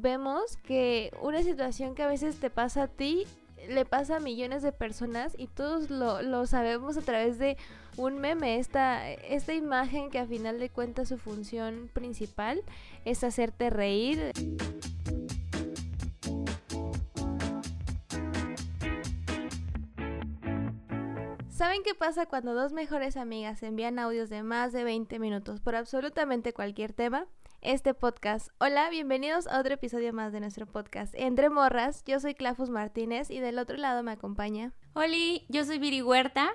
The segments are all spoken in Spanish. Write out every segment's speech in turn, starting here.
vemos que una situación que a veces te pasa a ti le pasa a millones de personas y todos lo, lo sabemos a través de un meme, esta, esta imagen que a final de cuentas su función principal es hacerte reír. ¿Saben qué pasa cuando dos mejores amigas envían audios de más de 20 minutos por absolutamente cualquier tema? Este podcast. Hola, bienvenidos a otro episodio más de nuestro podcast. Entre Morras, yo soy Clafus Martínez y del otro lado me acompaña. Hola, yo soy Viri Huerta.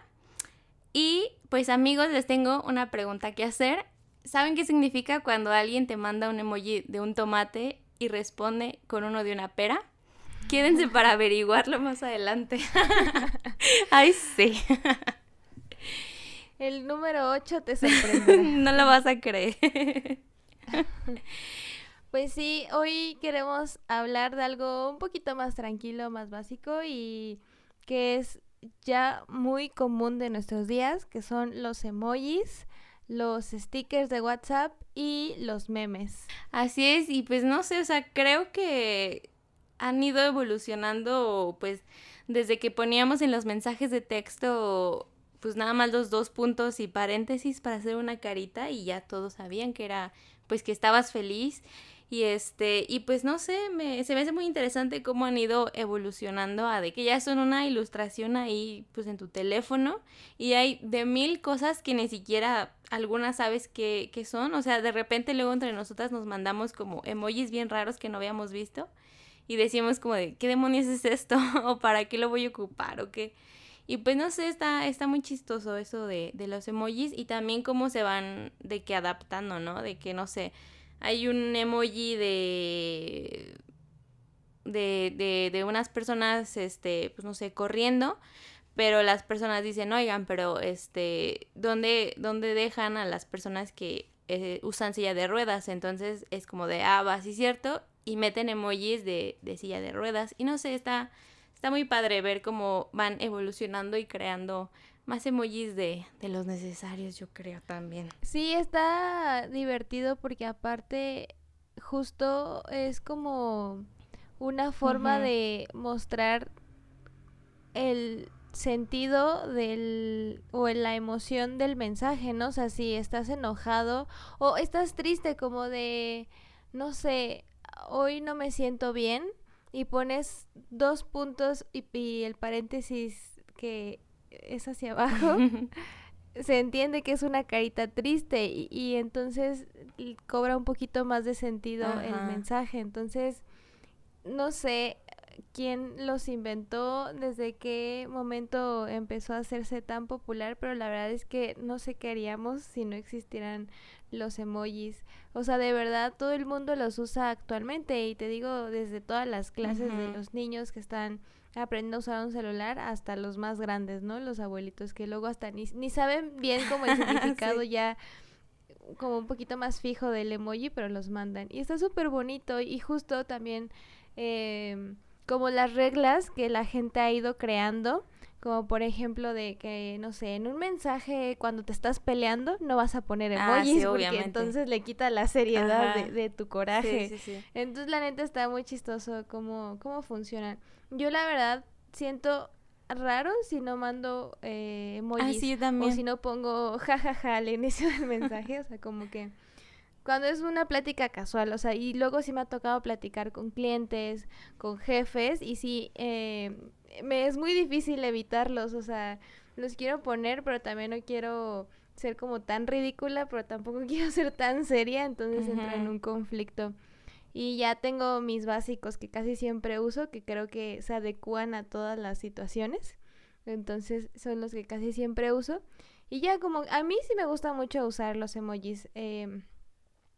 Y pues amigos, les tengo una pregunta que hacer. ¿Saben qué significa cuando alguien te manda un emoji de un tomate y responde con uno de una pera? Quédense para averiguarlo más adelante. Ay, sí. El número 8 te sorprende. no lo vas a creer. Pues sí, hoy queremos hablar de algo un poquito más tranquilo, más básico y que es ya muy común de nuestros días, que son los emojis, los stickers de WhatsApp y los memes. Así es, y pues no sé, o sea, creo que han ido evolucionando, pues, desde que poníamos en los mensajes de texto, pues nada más los dos puntos y paréntesis para hacer una carita y ya todos sabían que era, pues, que estabas feliz. Y este, y pues no sé, me, se me hace muy interesante cómo han ido evolucionando a de que ya son una ilustración ahí, pues en tu teléfono, y hay de mil cosas que ni siquiera algunas sabes qué, qué son. O sea, de repente luego entre nosotras nos mandamos como emojis bien raros que no habíamos visto y decimos como de, ¿qué demonios es esto? ¿O para qué lo voy a ocupar? ¿O qué? Y pues no sé, está, está muy chistoso eso de, de los emojis y también cómo se van de que adaptando, ¿no? De que, no sé, hay un emoji de... De, de, de unas personas, este, pues no sé, corriendo, pero las personas dicen, oigan, pero este, ¿dónde, dónde dejan a las personas que eh, usan silla de ruedas? Entonces es como de, ah, va, sí, cierto, y meten emojis de, de silla de ruedas. Y no sé, está, está muy padre ver cómo van evolucionando y creando más emojis de, de, los necesarios, yo creo también. Sí, está divertido porque aparte justo es como una forma de mostrar el sentido del o la emoción del mensaje, ¿no? O sea, si estás enojado o estás triste como de no sé, hoy no me siento bien y pones dos puntos y, el paréntesis que es hacia abajo, se entiende que es una carita triste y, entonces cobra un poquito más de sentido el mensaje. Entonces, no sé quién los inventó, desde qué momento empezó a hacerse tan popular, pero la verdad es que no sé qué haríamos si no existieran los emojis. O sea, de verdad todo el mundo los usa actualmente y te digo desde todas las clases de los niños que están aprendiendo a usar un celular hasta los más grandes, ¿no? Los abuelitos que luego hasta ni, ni saben bien cómo el significado ya como un poquito más fijo del emoji, pero los mandan. Y está súper bonito y justo también eh, como las reglas que la gente ha ido creando como por ejemplo de que, no sé, en un mensaje cuando te estás peleando no vas a poner ah, emojis porque entonces le quita la seriedad de, tu coraje. entonces la neta está muy chistoso cómo, cómo funcionan. Yo la verdad siento raro si no mando eh, emojis o si no pongo jajaja al inicio del mensaje, o sea, como que cuando es una plática casual, o sea, y luego sí me ha tocado platicar con clientes, con jefes, y sí, eh, me es muy difícil evitarlos, o sea, los quiero poner, pero también no quiero ser como tan ridícula, pero tampoco quiero ser tan seria, entonces entro en un conflicto. Y ya tengo mis básicos que casi siempre uso, que creo que se adecuan a todas las situaciones. Entonces son los que casi siempre uso. Y ya como a mí sí me gusta mucho usar los emojis. Eh,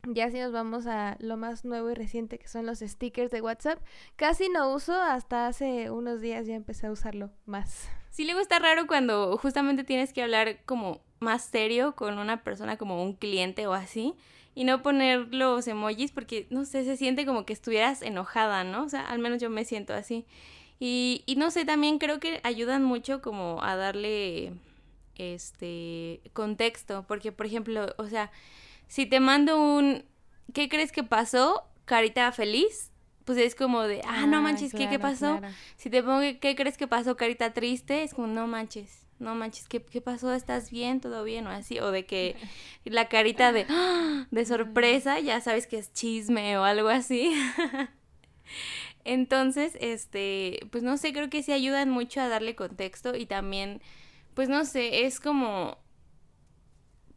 ya si nos vamos a lo más nuevo y reciente que son los stickers de WhatsApp, casi no uso, hasta hace unos días ya empecé a usarlo más. Sí, luego está raro cuando justamente tienes que hablar como más serio con una persona como un cliente o así y no poner los emojis porque, no sé, se siente como que estuvieras enojada, ¿no? O sea, al menos yo me siento así. Y, y no sé, también creo que ayudan mucho como a darle este contexto, porque por ejemplo, o sea, si te mando un ¿qué crees que pasó? Carita feliz, pues es como de, ah, no manches, ¿qué, ¿qué pasó? Si te pongo, ¿qué crees que pasó, carita triste? Es como, no manches, no manches, ¿qué, ¿qué, pasó? ¿Estás bien? ¿Todo bien? O así, o de que la carita de, ¡ah! de sorpresa, ya sabes que es chisme o algo así. Entonces, este, pues no sé, creo que sí ayudan mucho a darle contexto y también, pues no sé, es como,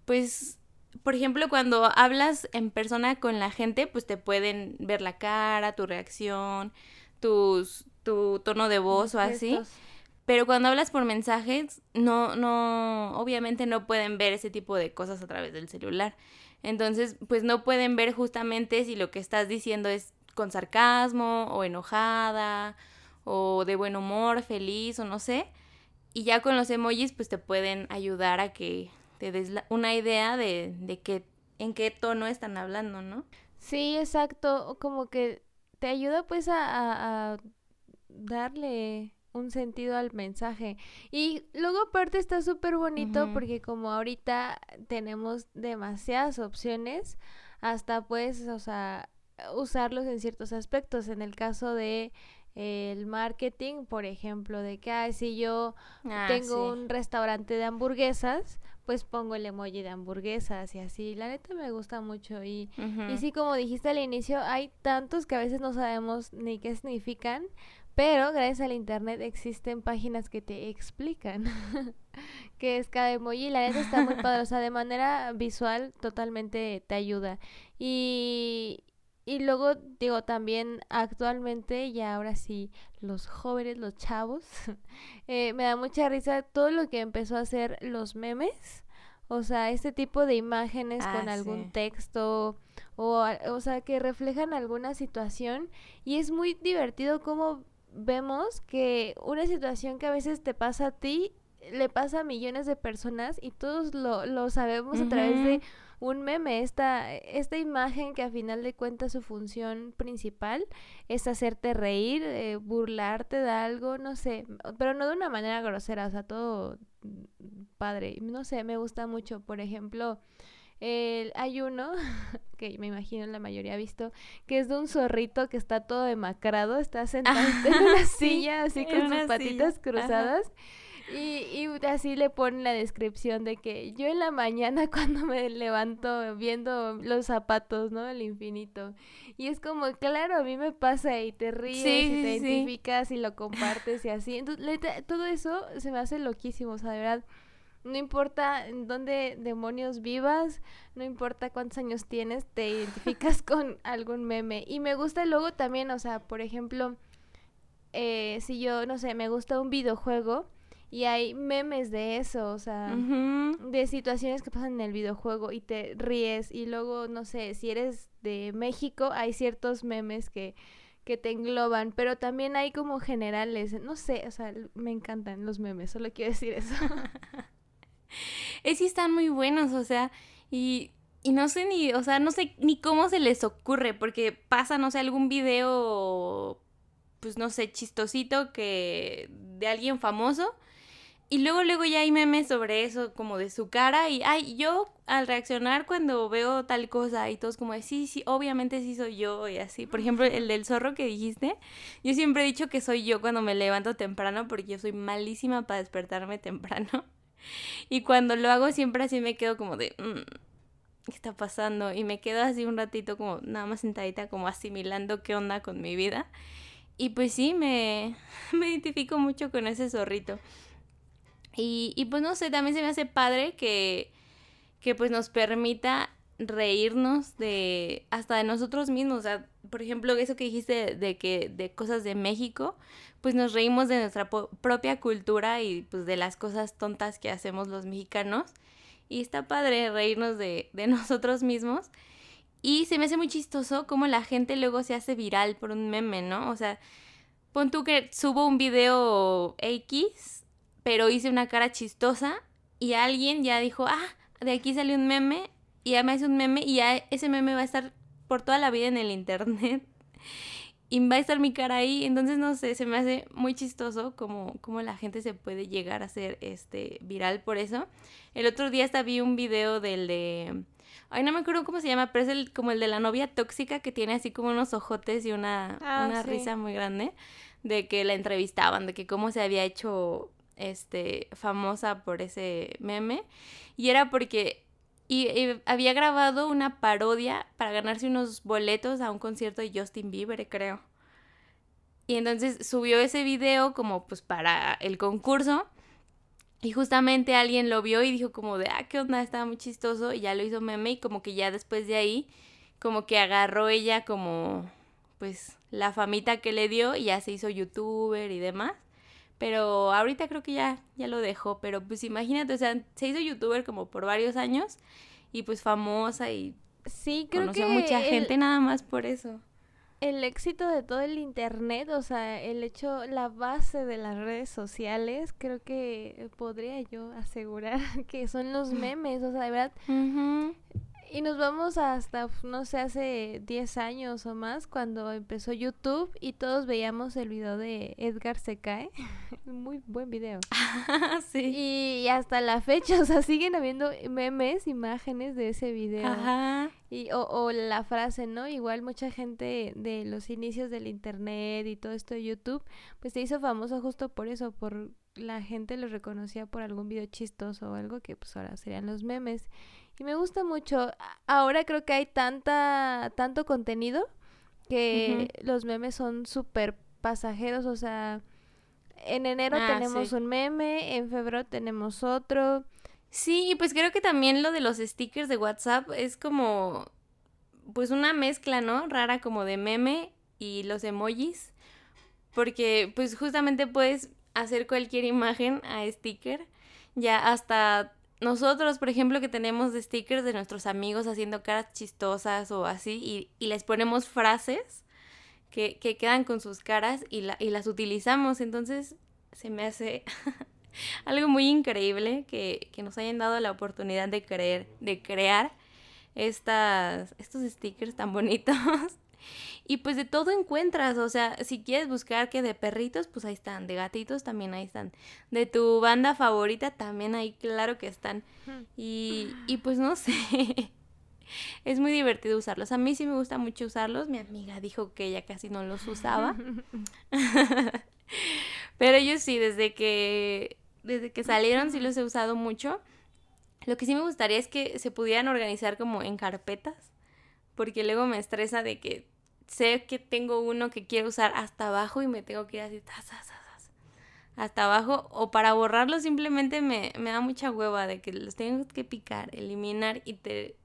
pues por ejemplo, cuando hablas en persona con la gente, pues te pueden ver la cara, tu reacción, tus, tu tono de voz o así. Pero cuando hablas por mensajes, no, no, obviamente no pueden ver ese tipo de cosas a través del celular. Entonces, pues no pueden ver justamente si lo que estás diciendo es con sarcasmo o enojada o de buen humor, feliz o no sé. Y ya con los emojis, pues te pueden ayudar a que te des una idea de, de qué, en qué tono están hablando, ¿no? Sí, exacto, como que te ayuda pues a, a, darle un sentido al mensaje. Y luego aparte está súper bonito porque como ahorita tenemos demasiadas opciones, hasta pues, o sea, usarlos en ciertos aspectos. En el caso de el marketing, por ejemplo, de que si yo ah, tengo un restaurante de hamburguesas, pues pongo el emoji de hamburguesas y así. La neta me gusta mucho y, y sí, como dijiste al inicio, hay tantos que a veces no sabemos ni qué significan, pero gracias al internet existen páginas que te explican qué es cada emoji. La neta está muy padre, o sea, de manera visual totalmente te ayuda. Y, y luego, digo, también actualmente, y ahora sí, los jóvenes, los chavos, eh, me da mucha risa todo lo que empezó a hacer los memes. O sea, este tipo de imágenes con ah, algún texto o, o sea, que reflejan alguna situación. Y es muy divertido como vemos que una situación que a veces te pasa a ti, le pasa a millones de personas y todos lo, lo sabemos a través de un meme, esta, esta imagen que a final de cuentas su función principal es hacerte reír, eh, burlarte de algo, no sé, pero no de una manera grosera, o sea, todo padre, no sé, me gusta mucho, por ejemplo, el, hay uno que me imagino la mayoría ha visto, que es de un zorrito que está todo demacrado, está sentado en una silla así con sus patitas cruzadas. Y, y así le ponen la descripción de que yo en la mañana cuando me levanto viendo los zapatos, ¿no? El infinito. Y es como, claro, a mí me pasa y te ríes y te identificas y lo compartes y así. Entonces, todo eso se me hace loquísimo, o sea, de verdad. No importa en dónde demonios vivas, no importa cuántos años tienes, te identificas con algún meme. Y me gusta luego también, o sea, por ejemplo, eh, si yo, no sé, me gusta un videojuego, y hay memes de eso, o sea, de situaciones que pasan en el videojuego y te ríes y luego, no sé, si eres de México, hay ciertos memes que, que te engloban, pero también hay como generales, no sé, o sea, me encantan los memes, solo quiero decir eso. es que están muy buenos, o sea, y, y no sé ni, o sea, no sé ni cómo se les ocurre, porque pasa, no sé, algún video, pues no sé, chistosito que de alguien famoso y luego, luego ya hay memes sobre eso, como de su cara. Y, ay, yo al reaccionar cuando veo tal cosa y todos como de, sí, sí, obviamente sí soy yo y así. Por ejemplo, el del zorro que dijiste, yo siempre he dicho que soy yo cuando me levanto temprano porque yo soy malísima para despertarme temprano. Y cuando lo hago siempre así me quedo como de, mm, ¿qué está pasando? Y me quedo así un ratito como nada más sentadita como asimilando qué onda con mi vida. Y pues sí, me, me identifico mucho con ese zorrito. Y, y pues no sé, también se me hace padre que, que pues nos permita reírnos de hasta de nosotros mismos. O sea, por ejemplo, eso que dijiste de, que de cosas de México, pues nos reímos de nuestra propia cultura y pues de las cosas tontas que hacemos los mexicanos. Y está padre reírnos de, de nosotros mismos. Y se me hace muy chistoso cómo la gente luego se hace viral por un meme, ¿no? O sea, pon tú que subo un video X pero hice una cara chistosa y alguien ya dijo, ah, de aquí salió un meme y ya me hace un meme y ya ese meme va a estar por toda la vida en el internet. y va a estar mi cara ahí, entonces no sé, se me hace muy chistoso como, como la gente se puede llegar a ser este viral por eso. El otro día hasta vi un video del de ay no me acuerdo cómo se llama, pero es el, como el de la novia tóxica que tiene así como unos ojotes y una, Ah, una sí. risa muy grande de que la entrevistaban, de que cómo se había hecho este famosa por ese meme y era porque y, había grabado una parodia para ganarse unos boletos a un concierto de Justin Bieber, creo. Y entonces subió ese video como pues para el concurso. Y justamente alguien lo vio y dijo como de, ah, qué onda, estaba muy chistoso. Y ya lo hizo meme y como que ya después de ahí, como que agarró ella como, pues, la famita que le dio y ya se hizo youtuber y demás. Pero ahorita creo que ya, ya lo dejó. Pero pues imagínate, o sea, se hizo youtuber como por varios años y pues famosa y Sí, creo conoció que mucha el- gente nada más por eso. el éxito de todo el internet, o sea, el hecho, la base de las redes sociales, creo que podría yo asegurar que son los memes, o sea, de verdad. Y nos vamos hasta, no sé, hace 10 años o más, cuando empezó YouTube y todos veíamos el video de Edgar se cae. Muy buen video. sí. Y hasta la fecha, o sea, siguen habiendo memes, imágenes de ese video. Ajá. Y, o, o la frase, ¿no? Igual mucha gente de los inicios del internet y todo esto de YouTube, pues se hizo famoso justo por eso, por la gente lo reconocía por algún video chistoso o algo que pues ahora serían los memes. Y me gusta mucho. Ahora creo que hay tanta, tanto contenido que los memes son súper pasajeros, o sea, en enero Ah, tenemos sí. un meme, en febrero tenemos otro. Sí, y pues creo que también lo de los stickers de WhatsApp es como, pues una mezcla, ¿no? Rara como de meme y los emojis, porque pues justamente puedes hacer cualquier imagen a sticker, ya hasta nosotros, por ejemplo, que tenemos stickers de nuestros amigos haciendo caras chistosas o así, y, y les ponemos frases que, que quedan con sus caras y, la, y las utilizamos, entonces se me hace algo muy increíble que, que nos hayan dado la oportunidad de creer, de crear estas, estos stickers tan bonitos. Y pues de todo encuentras, o sea, si quieres buscar que de perritos, pues ahí están, de gatitos también ahí están, de tu banda favorita también ahí claro que están. Y, y pues no sé, es muy divertido usarlos. A mí sí me gusta mucho usarlos, mi amiga dijo que ella casi no los usaba. Pero yo sí, desde que, desde que salieron sí los he usado mucho. Lo que sí me gustaría es que se pudieran organizar como en carpetas, porque luego me estresa de que sé que tengo uno que quiero usar hasta abajo y me tengo que ir así hasta abajo, o para borrarlo simplemente me, me da mucha hueva de que los tengo que picar, eliminar y te,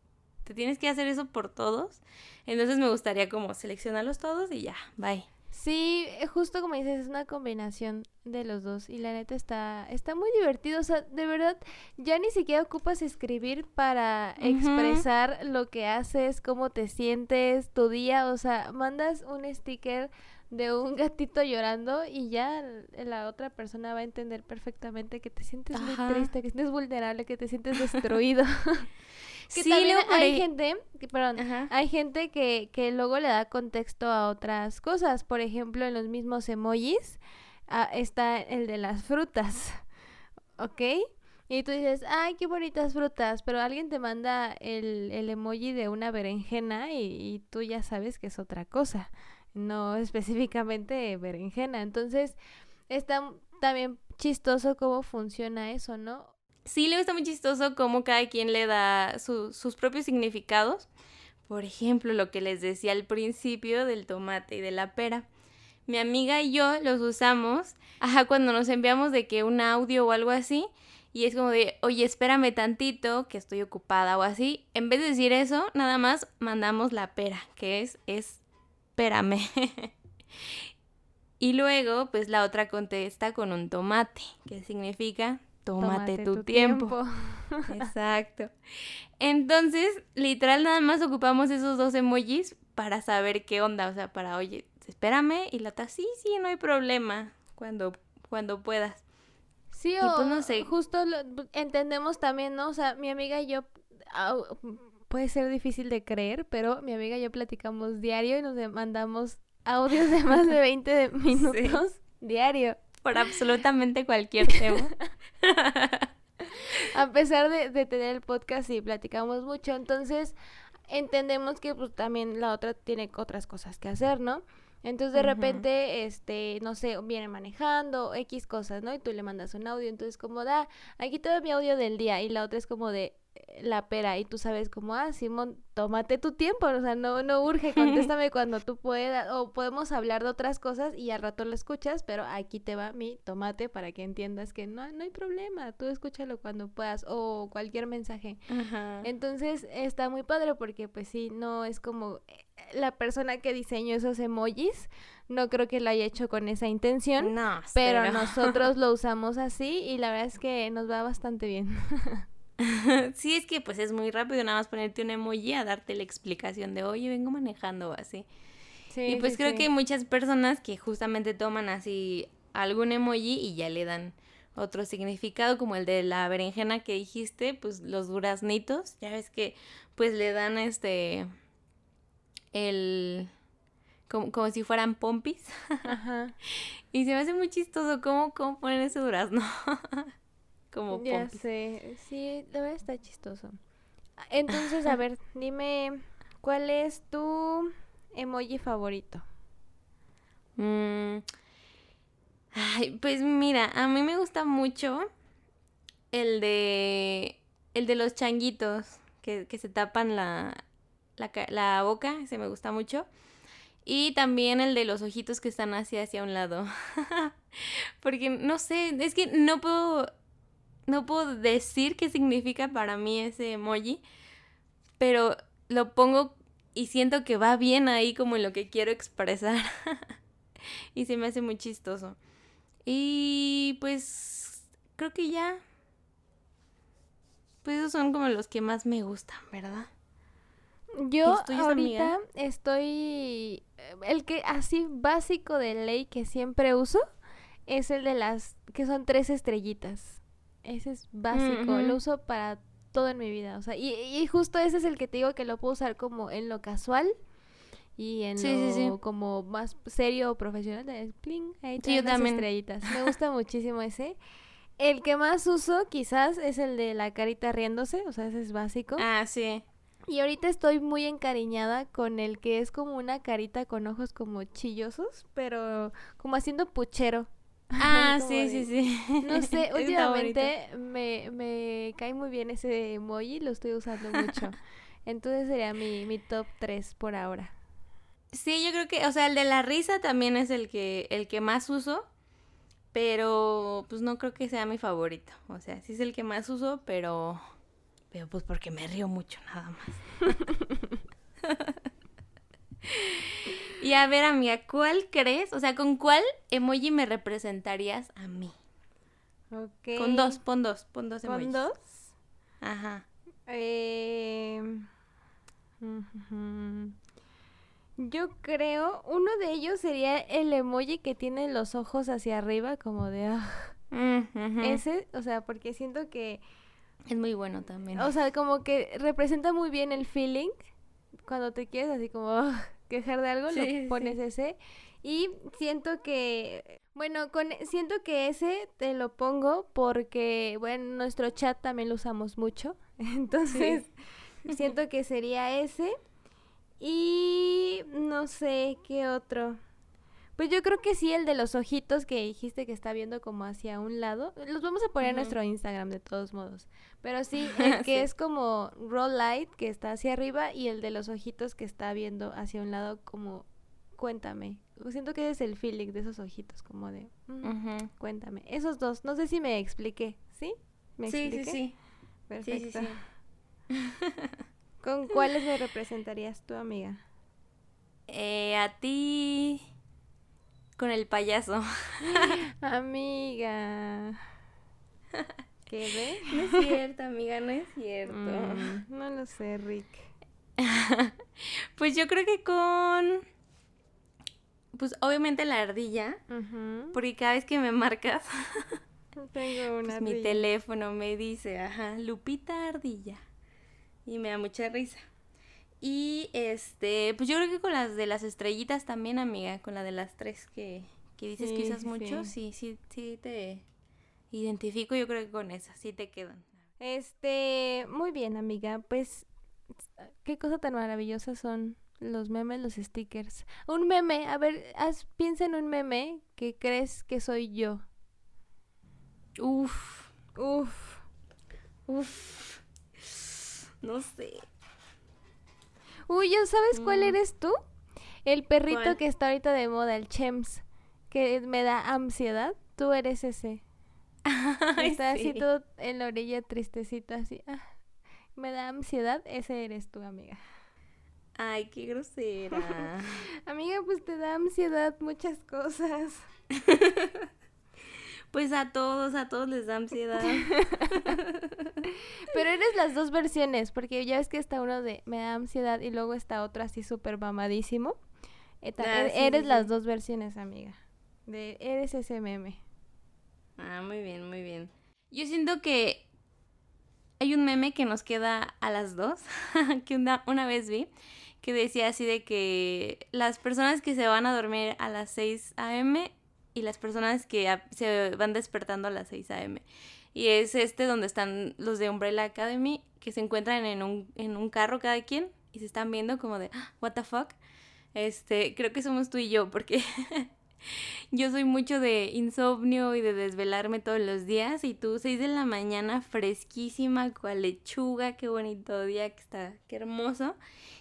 te tienes que hacer eso por todos. Entonces me gustaría como seleccionarlos todos y ya, bye. Sí, eh, justo como dices, es una combinación de los dos y la neta está, está muy divertido, o sea, de verdad, ya ni siquiera ocupas escribir para expresar lo que haces, cómo te sientes, tu día, o sea, mandas un sticker de un gatito llorando y ya la otra persona va a entender perfectamente que te sientes Ajá. muy triste, que te sientes vulnerable, que te sientes destruido. que Sí, también luego por hay ej- gente, que, perdón, Ajá. hay gente que, que luego le da contexto a otras cosas. Por ejemplo, en los mismos emojis ah, está el de las frutas. ¿Ok? Y tú dices, ay, qué bonitas frutas. Pero alguien te manda el, el emoji de una berenjena y, y tú ya sabes que es otra cosa. No específicamente berenjena. Entonces, está también chistoso cómo funciona eso, ¿no? Sí, le gusta muy chistoso cómo cada quien le da su- sus propios significados. Por ejemplo, lo que les decía al principio del tomate y de la pera. Mi amiga y yo los usamos, ajá, cuando nos enviamos de que un audio o algo así, y es como de, oye, espérame tantito, que estoy ocupada o así. En vez de decir eso, nada más mandamos la pera, que es, es, espérame. y luego, pues la otra contesta con un tomate, que significa, tómate, tu, tiempo. Exacto. Entonces, literal, nada más ocupamos esos dos emojis para saber qué onda. O sea, para, oye, espérame. Y la otra, sí, sí, no hay problema. Cuando, cuando puedas. Sí, Y, o pues, no sé. justo lo- entendemos también, ¿no? O sea, mi amiga y yo, puede ser difícil de creer, pero mi amiga y yo platicamos diario y nos mandamos audios de más de 20 minutos diario. Por absolutamente cualquier tema. A pesar de, de tener el podcast y platicamos mucho, entonces entendemos que pues también la otra tiene otras cosas que hacer, ¿no? Entonces de repente, este, no sé, viene manejando, X cosas, ¿no? Y tú le mandas un audio, entonces como da, aquí todo mi audio del día y la otra es como de la pera y tú sabes como, ah, Simón, tómate tu tiempo, o sea, no, no urge, contéstame cuando tú puedas, o podemos hablar de otras cosas y al rato lo escuchas, pero aquí te va mi tomate para que entiendas que no, no hay problema, tú escúchalo cuando puedas, o cualquier mensaje. Entonces está muy padre porque pues sí, no es como eh, la persona que diseñó esos emojis, no creo que lo haya hecho con esa intención. No, pero nosotros lo usamos así y la verdad es que nos va bastante bien. sí, es que pues es muy rápido nada más ponerte un emoji a darte la explicación de, oye, vengo manejando así. y pues creo que hay muchas personas que justamente toman así algún emoji y ya le dan otro significado, como el de la berenjena que dijiste, pues los duraznitos, ya ves que pues le dan este el como, como si fueran pompis. Ajá. y se me hace muy chistoso cómo, cómo ponen ese durazno. como pompis. Ya sé, sí, la verdad está chistoso. Entonces, a ver, dime, ¿cuál es tu emoji favorito? Mm, ay, pues mira, a mí me gusta mucho el de el de los changuitos que, que se tapan la, la, la boca, ese me gusta mucho. Y también el de los ojitos que están así hacia un lado. Porque no sé, es que no puedo no puedo decir qué significa para mí ese emoji, pero lo pongo y siento que va bien ahí como en lo que quiero expresar. y se me hace muy chistoso. Y pues creo que ya pues esos son como los que más me gustan, ¿verdad? Yo ahorita estoy eh, el que así básico de ley que siempre uso es el de las que son tres estrellitas. Ese es básico, lo uso para todo en mi vida, o sea, y, justo ese es el que te digo que lo puedo usar como en lo casual y en lo como más serio o profesional, de pling, ahí sí, estrellitas. Me gusta muchísimo ese. El que más uso quizás es el de la carita riéndose, o sea, ese es básico. Ah, sí. Y ahorita estoy muy encariñada con el que es como una carita con ojos como chillosos, pero como haciendo puchero. Ah, sí, sí, sí. No sé, últimamente me, me cae muy bien ese emoji, lo estoy usando mucho. Entonces sería mi, mi top 3 por ahora. Sí, yo creo que, o sea, el de la risa también es el que, el que más uso, pero pues no creo que sea mi favorito. O sea, sí es el que más uso, pero pero pues porque me río mucho nada más. Y a ver, amiga, ¿cuál crees? O sea, ¿con cuál emoji me representarías a mí? Ok. Con dos, pon dos, pon dos emojis. ¿Con dos? Ajá. Eh... Yo creo, uno de ellos sería el emoji que tiene los ojos hacia arriba, como de... Ah". Ese, o sea, porque siento que es muy bueno también. O sea, como que representa muy bien el feeling. Cuando te quieres así como quejar de algo, lo pones ese. Y siento que, bueno, con, siento que ese te lo pongo porque, bueno, nuestro chat también lo usamos mucho. Entonces, siento que sería ese. Y no sé qué otro. Pues yo creo que sí, el de los ojitos que dijiste que está viendo como hacia un lado. Los vamos a poner en nuestro Instagram de todos modos. Pero sí, el que es como roll light, que está hacia arriba, y el de los ojitos que está viendo hacia un lado como cuéntame. Siento que es el feeling de esos ojitos, como de mm, cuéntame. Esos dos, no sé si me expliqué, ¿sí? ¿Me sí, sí, sí. Perfecto. ¿Con cuáles me representarías tu amiga? Eh, a ti con el payaso. amiga. ¿Qué ves? No es cierto, amiga, no es cierto. Mm, no lo sé, Rick. pues yo creo que con. Pues obviamente la ardilla. Porque cada vez que me marcas. Tengo una pues mi teléfono me dice, ajá, Lupita Ardilla. Y me da mucha risa. Y este, pues yo creo que con las de las estrellitas también, amiga, con la de las tres que, que dices que usas mucho, sí. sí, sí, te identifico, yo creo que con esas sí te quedan. Este, muy bien, amiga, pues qué cosa tan maravillosa son los memes, los stickers. Un meme, a ver, haz, piensa en un meme que crees que soy yo. Uf, uf, uf. No sé. Uy, ¿ya sabes cuál mm. eres tú? El perrito que está ahorita de moda, el Chems, que me da ansiedad. Tú eres ese. está así todo en la orilla tristecito, así. Ah, me da ansiedad. Ese eres tú, amiga. Ay, qué grosera. amiga, pues te da ansiedad muchas cosas. Pues a todos, a todos les da ansiedad. Pero eres las dos versiones, porque ya ves que está uno de me da ansiedad y luego está otro así súper mamadísimo. Eh, ah, e-, eres las dos versiones, amiga. De, eres ese meme. Ah, muy bien, muy bien. Yo siento que hay un meme que nos queda a las dos, que una, una vez vi, que decía así de que las personas que se van a dormir a las 6 a.m y las personas que se van despertando a las 6 a.m. Y es este donde están los de Umbrella Academy, que se encuentran en un, en un carro cada quien y se están viendo como de, ah, what the fuck. Este, creo que somos tú y yo, porque yo soy mucho de insomnio y de desvelarme todos los días. Y tú, 6 de la mañana, fresquísima, cual lechuga, qué bonito día que está, qué hermoso.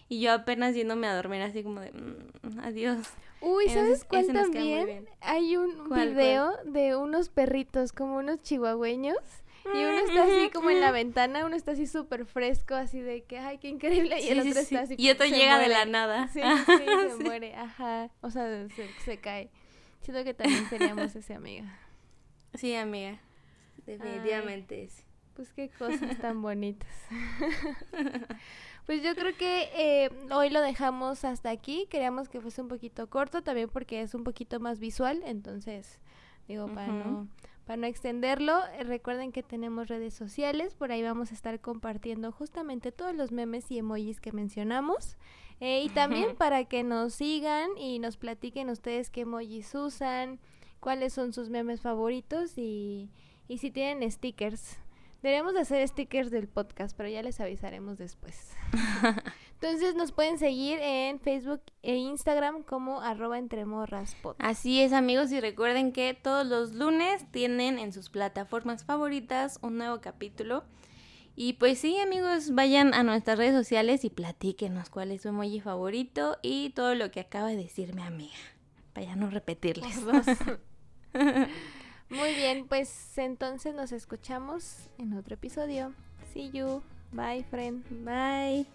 Y yo apenas yéndome a dormir así como de, mm, adiós. Uy, ¿sabes cuál también? Hay un video de unos perritos, como unos chihuahueños. Y uno está así como en la ventana, uno está así súper fresco, así de que, ay, qué increíble. Y el otro está así. Y otro llega de la nada. Sí, sí, se muere, ajá. O sea, se, cae. Siento que también seríamos ese amiga. Sí, amiga. Definitivamente es. Pues qué cosas tan bonitas. Pues yo creo que eh, hoy lo dejamos hasta aquí. Queríamos que fuese un poquito corto también porque es un poquito más visual. Entonces, digo, para, no, para no extenderlo, eh, recuerden que tenemos redes sociales. Por ahí vamos a estar compartiendo justamente todos los memes y emojis que mencionamos. Eh, y también para que nos sigan y nos platiquen ustedes qué emojis usan, cuáles son sus memes favoritos y, y si tienen stickers. Deberíamos de hacer stickers del podcast, pero ya les avisaremos después. Entonces nos pueden seguir en Facebook e Instagram como arroba entremorraspod. Así es amigos y recuerden que todos los lunes tienen en sus plataformas favoritas un nuevo capítulo. Y pues sí amigos, vayan a nuestras redes sociales y platíquenos cuál es su emoji favorito y todo lo que acaba de decir mi amiga. Para ya no repetirles. Muy bien, pues entonces nos escuchamos en otro episodio. See you. Bye, friend. Bye.